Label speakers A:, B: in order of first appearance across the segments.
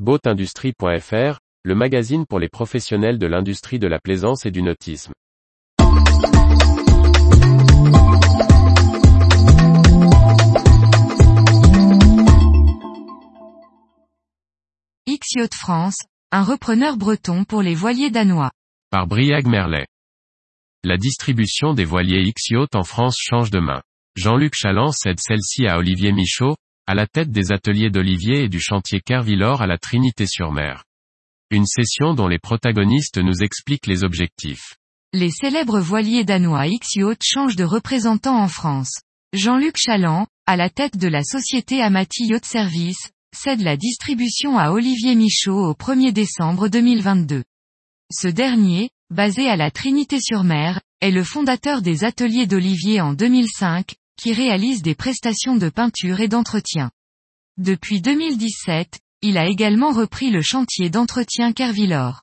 A: Boatindustrie.fr, le magazine pour les professionnels de l'industrie de la plaisance et du nautisme.
B: X-Yacht France, un repreneur breton pour les voiliers danois.
A: Par Briag Merlet. La distribution des voiliers X-Yacht en France change de main. Jean-Luc Chaland cède celle-ci à Olivier Michaud, à la tête des ateliers d'Olivier et du chantier Kervillor à la Trinité-sur-Mer. Une session dont les protagonistes nous expliquent les objectifs.
B: Les célèbres voiliers danois X-Yacht changent de représentant en France. Jean-Luc Chaland, à la tête de la société Amati Yacht Service, cède la distribution à Olivier Michaud au 1er décembre 2022. Ce dernier, basé à la Trinité-sur-Mer, est le fondateur des ateliers d'Olivier en 2005, qui réalise des prestations de peinture et d'entretien. Depuis 2017, il a également repris le chantier d'entretien Kervillor.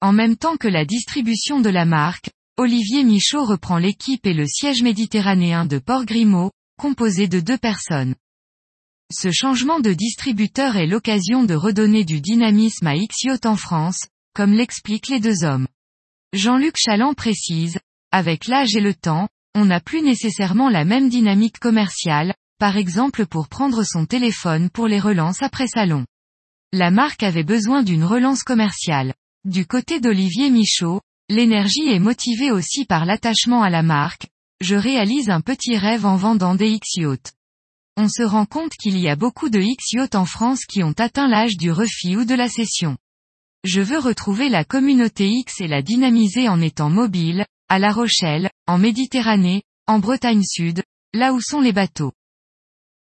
B: En même temps que la distribution de la marque, Olivier Michaud reprend l'équipe et le siège méditerranéen de Port Grimaud, composé de deux personnes. Ce changement de distributeur est l'occasion de redonner du dynamisme à Xiot en France, comme l'expliquent les deux hommes. Jean-Luc Chaland précise, avec l'âge et le temps, on n'a plus nécessairement la même dynamique commerciale, par exemple pour prendre son téléphone pour les relances après salon. La marque avait besoin d'une relance commerciale. Du côté d'Olivier Michaud, l'énergie est motivée aussi par l'attachement à la marque, je réalise un petit rêve en vendant des X-Yachts. On se rend compte qu'il y a beaucoup de X-Yachts en France qui ont atteint l'âge du refit ou de la cession. Je veux retrouver la communauté X et la dynamiser en étant mobile, à La Rochelle, en Méditerranée, en Bretagne Sud, là où sont les bateaux.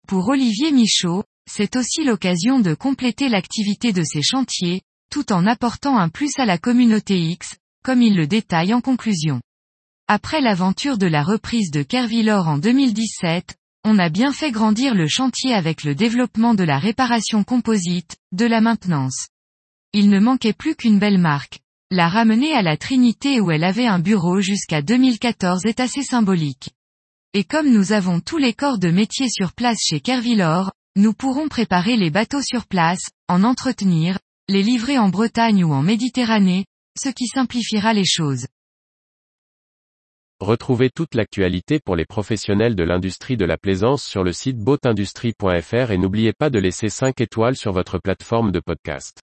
B: Pour Olivier Michaud, c'est aussi l'occasion de compléter l'activité de ses chantiers, tout en apportant un plus à la communauté X, comme il le détaille en conclusion. Après l'aventure de la reprise de Kervillor en 2017, on a bien fait grandir le chantier avec le développement de la réparation composite, de la maintenance. Il ne manquait plus qu'une belle marque. La ramener à la Trinité où elle avait un bureau jusqu'à 2014 est assez symbolique. Et comme nous avons tous les corps de métier sur place chez Kervillor, nous pourrons préparer les bateaux sur place, en entretenir, les livrer en Bretagne ou en Méditerranée, ce qui simplifiera les choses.
A: Retrouvez toute l'actualité pour les professionnels de l'industrie de la plaisance sur le site boatindustrie.fr et n'oubliez pas de laisser 5 étoiles sur votre plateforme de podcast.